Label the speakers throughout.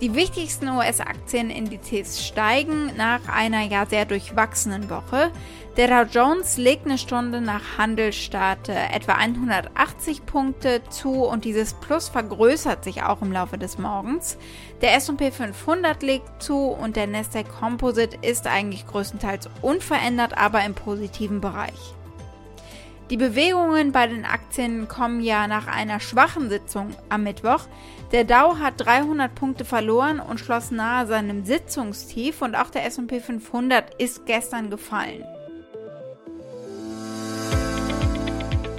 Speaker 1: Die wichtigsten US-Aktienindizes steigen nach einer ja sehr durchwachsenen Woche. Der Dow Jones legt eine Stunde nach Handelstart äh, etwa 180 Punkte zu und dieses Plus vergrößert sich auch im Laufe des Morgens. Der S&P 500 legt zu und der Nasdaq Composite ist eigentlich größtenteils unverändert, aber im positiven Bereich. Die Bewegungen bei den Aktien kommen ja nach einer schwachen Sitzung am Mittwoch. Der Dow hat 300 Punkte verloren und schloss nahe seinem Sitzungstief und auch der S&P 500 ist gestern gefallen.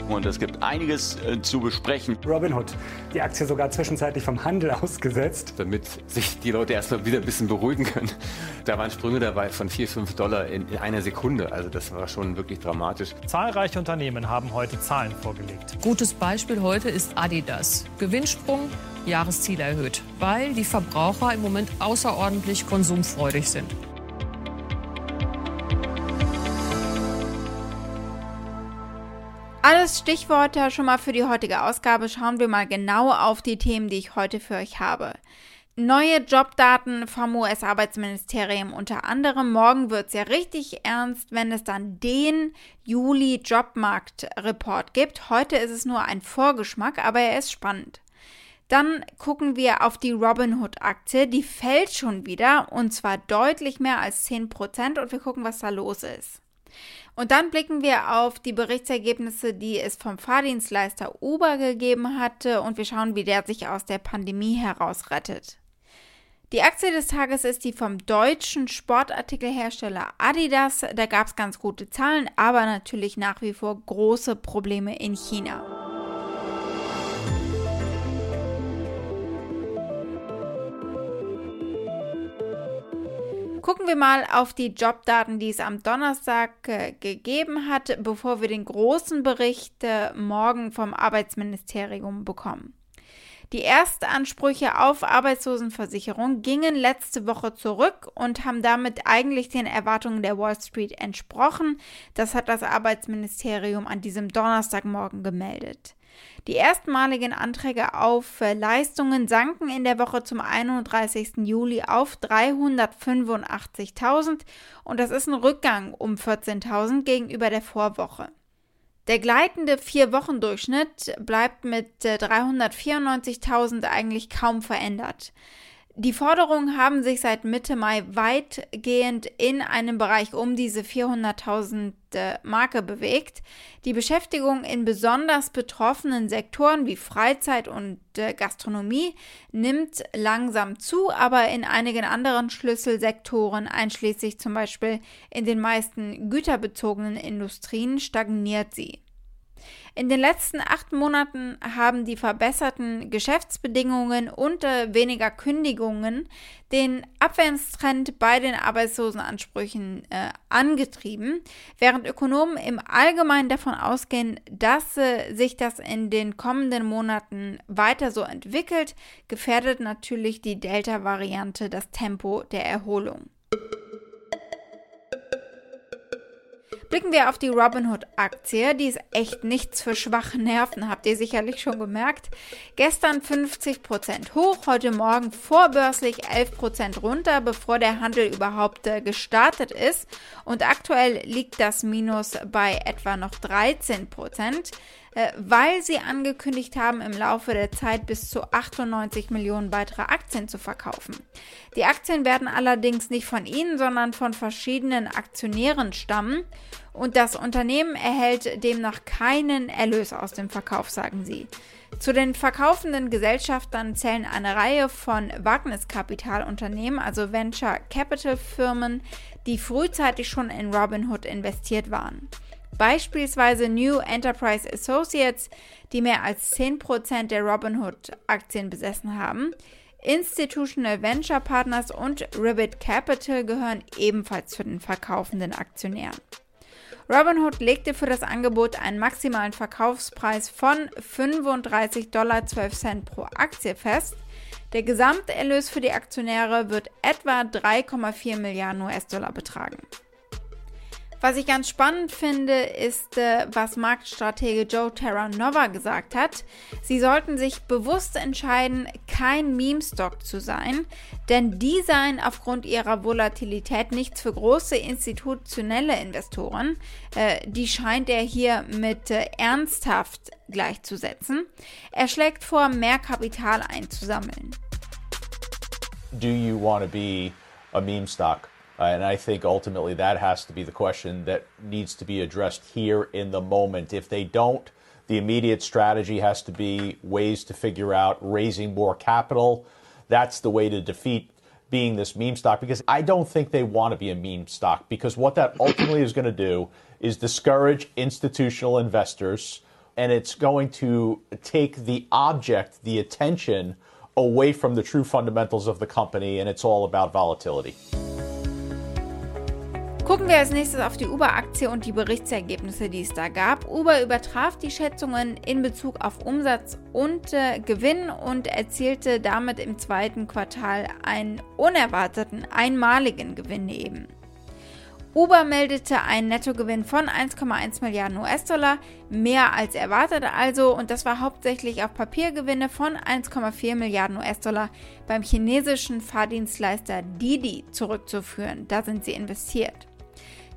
Speaker 2: Und es gibt einiges äh, zu besprechen.
Speaker 3: Robinhood, die Aktie sogar zwischenzeitlich vom Handel ausgesetzt.
Speaker 4: Damit sich die Leute erstmal wieder ein bisschen beruhigen können. Da waren Sprünge dabei von 4, 5 Dollar in, in einer Sekunde. Also das war schon wirklich dramatisch.
Speaker 5: Zahlreiche Unternehmen haben heute Zahlen vorgelegt.
Speaker 6: Gutes Beispiel heute ist Adidas. Gewinnsprung, Jahresziel erhöht, weil die Verbraucher im Moment außerordentlich konsumfreudig sind.
Speaker 1: Alles Stichworte schon mal für die heutige Ausgabe. Schauen wir mal genau auf die Themen, die ich heute für euch habe. Neue Jobdaten vom US-Arbeitsministerium unter anderem. Morgen wird es ja richtig ernst, wenn es dann den Juli-Jobmarkt-Report gibt. Heute ist es nur ein Vorgeschmack, aber er ist spannend. Dann gucken wir auf die Robinhood-Aktie. Die fällt schon wieder und zwar deutlich mehr als 10% und wir gucken, was da los ist. Und dann blicken wir auf die Berichtsergebnisse, die es vom Fahrdienstleister Uber gegeben hatte und wir schauen, wie der sich aus der Pandemie herausrettet. Die Aktie des Tages ist die vom deutschen Sportartikelhersteller Adidas. Da gab es ganz gute Zahlen, aber natürlich nach wie vor große Probleme in China. Gucken wir mal auf die Jobdaten, die es am Donnerstag äh, gegeben hat, bevor wir den großen Bericht äh, morgen vom Arbeitsministerium bekommen. Die Erstansprüche auf Arbeitslosenversicherung gingen letzte Woche zurück und haben damit eigentlich den Erwartungen der Wall Street entsprochen. Das hat das Arbeitsministerium an diesem Donnerstagmorgen gemeldet. Die erstmaligen Anträge auf äh, Leistungen sanken in der Woche zum 31. Juli auf 385.000 und das ist ein Rückgang um 14.000 gegenüber der Vorwoche. Der gleitende Vier-Wochen-Durchschnitt bleibt mit 394.000 äh, eigentlich kaum verändert. Die Forderungen haben sich seit Mitte Mai weitgehend in einem Bereich um diese 400.000 äh, Marke bewegt. Die Beschäftigung in besonders betroffenen Sektoren wie Freizeit und äh, Gastronomie nimmt langsam zu, aber in einigen anderen Schlüsselsektoren, einschließlich zum Beispiel in den meisten güterbezogenen Industrien, stagniert sie. In den letzten acht Monaten haben die verbesserten Geschäftsbedingungen und äh, weniger Kündigungen den Abwärtstrend bei den Arbeitslosenansprüchen äh, angetrieben, während Ökonomen im Allgemeinen davon ausgehen, dass äh, sich das in den kommenden Monaten weiter so entwickelt, gefährdet natürlich die Delta-Variante das Tempo der Erholung. Blicken wir auf die Robinhood-Aktie. Die ist echt nichts für schwache Nerven, habt ihr sicherlich schon gemerkt. Gestern 50% hoch, heute Morgen vorbörslich 11% runter, bevor der Handel überhaupt äh, gestartet ist. Und aktuell liegt das Minus bei etwa noch 13%. Äh, weil sie angekündigt haben, im Laufe der Zeit bis zu 98 Millionen weitere Aktien zu verkaufen. Die Aktien werden allerdings nicht von ihnen, sondern von verschiedenen Aktionären stammen und das Unternehmen erhält demnach keinen Erlös aus dem Verkauf, sagen sie. Zu den verkaufenden Gesellschaftern zählen eine Reihe von Wagniskapitalunternehmen, also Venture Capital Firmen, die frühzeitig schon in Robinhood investiert waren. Beispielsweise New Enterprise Associates, die mehr als 10% der Robinhood-Aktien besessen haben. Institutional Venture Partners und Ribbit Capital gehören ebenfalls zu den verkaufenden Aktionären. Robinhood legte für das Angebot einen maximalen Verkaufspreis von 35,12 Dollar pro Aktie fest. Der Gesamterlös für die Aktionäre wird etwa 3,4 Milliarden US-Dollar betragen. Was ich ganz spannend finde, ist, äh, was Marktstratege Joe Terranova gesagt hat. Sie sollten sich bewusst entscheiden, kein Meme-Stock zu sein, denn die seien aufgrund ihrer Volatilität nichts für große institutionelle Investoren. Äh, die scheint er hier mit äh, ernsthaft gleichzusetzen. Er schlägt vor, mehr Kapital einzusammeln.
Speaker 7: Do you want to be a meme stock? Uh, and I think ultimately that has to be the question that needs to be addressed here in the moment. If they don't, the immediate strategy has to be ways to figure out raising more capital. That's the way to defeat being this meme stock because I don't think they want to be a meme stock because what that ultimately is going to do is discourage institutional investors and it's going to take the object, the attention away from the true fundamentals of the company and it's all about volatility.
Speaker 1: Gucken wir als nächstes auf die Uber-Aktie und die Berichtsergebnisse, die es da gab. Uber übertraf die Schätzungen in Bezug auf Umsatz und äh, Gewinn und erzielte damit im zweiten Quartal einen unerwarteten, einmaligen Gewinn eben. Uber meldete einen Nettogewinn von 1,1 Milliarden US-Dollar, mehr als erwartet also, und das war hauptsächlich auf Papiergewinne von 1,4 Milliarden US-Dollar beim chinesischen Fahrdienstleister Didi zurückzuführen. Da sind sie investiert.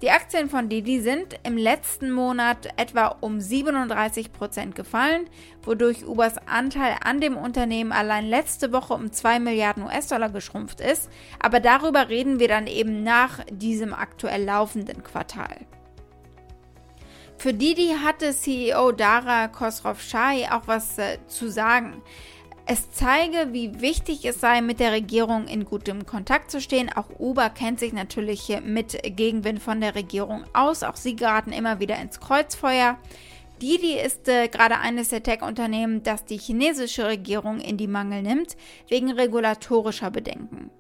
Speaker 1: Die Aktien von Didi sind im letzten Monat etwa um 37 Prozent gefallen, wodurch Ubers Anteil an dem Unternehmen allein letzte Woche um 2 Milliarden US-Dollar geschrumpft ist. Aber darüber reden wir dann eben nach diesem aktuell laufenden Quartal. Für Didi hatte CEO Dara Khosrowshahi auch was äh, zu sagen. Es zeige, wie wichtig es sei, mit der Regierung in gutem Kontakt zu stehen. Auch Uber kennt sich natürlich mit Gegenwind von der Regierung aus. Auch sie geraten immer wieder ins Kreuzfeuer. Didi ist äh, gerade eines der Tech-Unternehmen, das die chinesische Regierung in die Mangel nimmt, wegen regulatorischer Bedenken.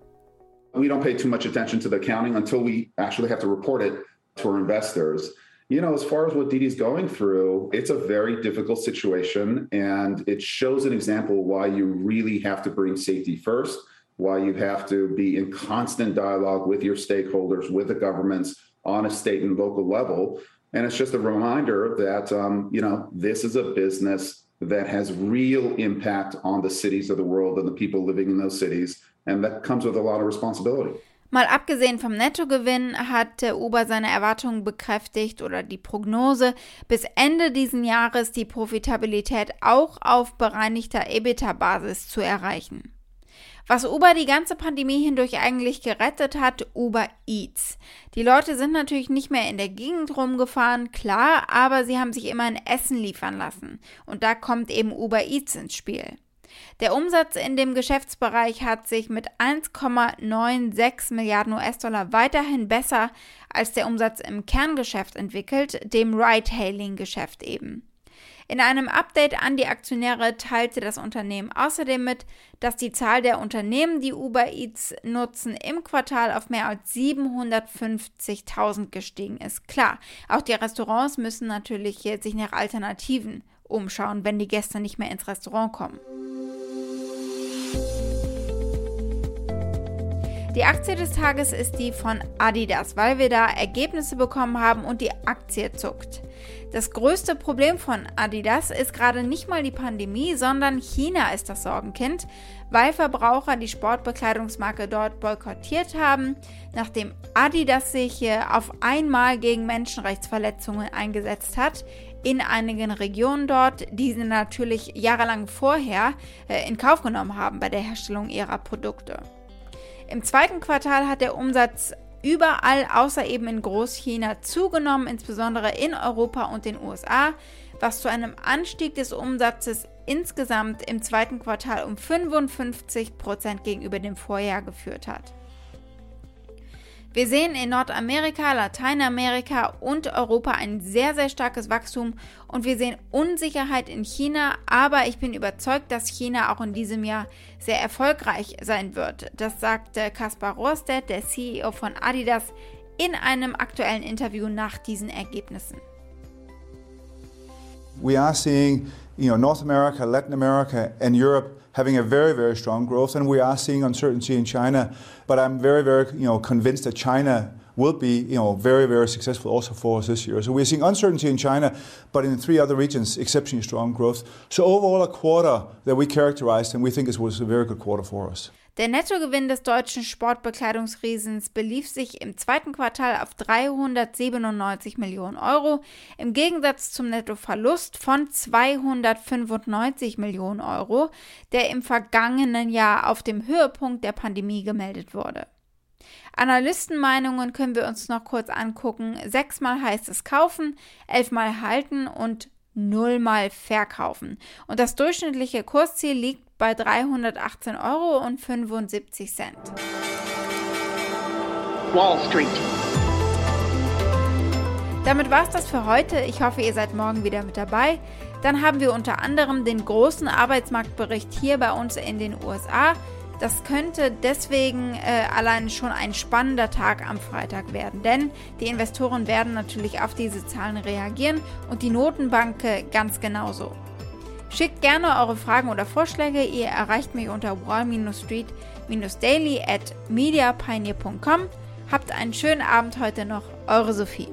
Speaker 8: We don't pay too much attention to the accounting until we actually have to report it to our investors. You know, as far as what Didi's going through, it's a very difficult situation. And it shows an example why you really have to bring safety first, why you have to be in constant dialogue with your stakeholders, with the governments on a state and local level. And it's just a reminder that, um, you know, this is a business that has real impact on the cities of the world and the people living in those cities. And that comes with a lot of responsibility.
Speaker 1: Mal abgesehen vom Nettogewinn hat Uber seine Erwartungen bekräftigt oder die Prognose, bis Ende diesen Jahres die Profitabilität auch auf bereinigter EBITDA-Basis zu erreichen. Was Uber die ganze Pandemie hindurch eigentlich gerettet hat, Uber Eats. Die Leute sind natürlich nicht mehr in der Gegend rumgefahren, klar, aber sie haben sich immer ein Essen liefern lassen. Und da kommt eben Uber Eats ins Spiel. Der Umsatz in dem Geschäftsbereich hat sich mit 1,96 Milliarden US-Dollar weiterhin besser als der Umsatz im Kerngeschäft entwickelt, dem Ride-Hailing-Geschäft eben. In einem Update an die Aktionäre teilte das Unternehmen außerdem mit, dass die Zahl der Unternehmen, die Uber Eats nutzen, im Quartal auf mehr als 750.000 gestiegen ist. Klar, auch die Restaurants müssen natürlich sich nach Alternativen umschauen, wenn die Gäste nicht mehr ins Restaurant kommen. Die Aktie des Tages ist die von Adidas, weil wir da Ergebnisse bekommen haben und die Aktie zuckt. Das größte Problem von Adidas ist gerade nicht mal die Pandemie, sondern China ist das Sorgenkind, weil Verbraucher die Sportbekleidungsmarke dort boykottiert haben, nachdem Adidas sich auf einmal gegen Menschenrechtsverletzungen eingesetzt hat in einigen Regionen dort, die sie natürlich jahrelang vorher äh, in Kauf genommen haben bei der Herstellung ihrer Produkte. Im zweiten Quartal hat der Umsatz überall außer eben in Großchina zugenommen, insbesondere in Europa und den USA, was zu einem Anstieg des Umsatzes insgesamt im zweiten Quartal um 55 Prozent gegenüber dem Vorjahr geführt hat. Wir sehen in Nordamerika, Lateinamerika und Europa ein sehr, sehr starkes Wachstum und wir sehen Unsicherheit in China, aber ich bin überzeugt, dass China auch in diesem Jahr sehr erfolgreich sein wird. Das sagte Kaspar Rohrstedt, der CEO von Adidas, in einem aktuellen Interview nach diesen Ergebnissen.
Speaker 9: We are seeing, you know, North America, Latin America, and Europe having a very, very strong growth, and we are seeing uncertainty in China. But I'm very, very, you know, convinced that China will be, you know, very, very successful also for us this year. So we're seeing uncertainty in China, but in three other regions, exceptionally strong growth. So overall, a quarter that we characterized, and we think it was a very good quarter for us.
Speaker 1: Der Nettogewinn des deutschen Sportbekleidungsriesens belief sich im zweiten Quartal auf 397 Millionen Euro, im Gegensatz zum Nettoverlust von 295 Millionen Euro, der im vergangenen Jahr auf dem Höhepunkt der Pandemie gemeldet wurde. Analystenmeinungen können wir uns noch kurz angucken. Sechsmal heißt es kaufen, elfmal halten und nullmal verkaufen. Und das durchschnittliche Kursziel liegt bei 318,75 Euro.
Speaker 10: Wall Street.
Speaker 1: Damit war es das für heute. Ich hoffe, ihr seid morgen wieder mit dabei. Dann haben wir unter anderem den großen Arbeitsmarktbericht hier bei uns in den USA. Das könnte deswegen äh, allein schon ein spannender Tag am Freitag werden, denn die Investoren werden natürlich auf diese Zahlen reagieren und die Notenbank ganz genauso. Schickt gerne eure Fragen oder Vorschläge. Ihr erreicht mich unter wall-street-daily at mediapioneer.com. Habt einen schönen Abend heute noch. Eure Sophie.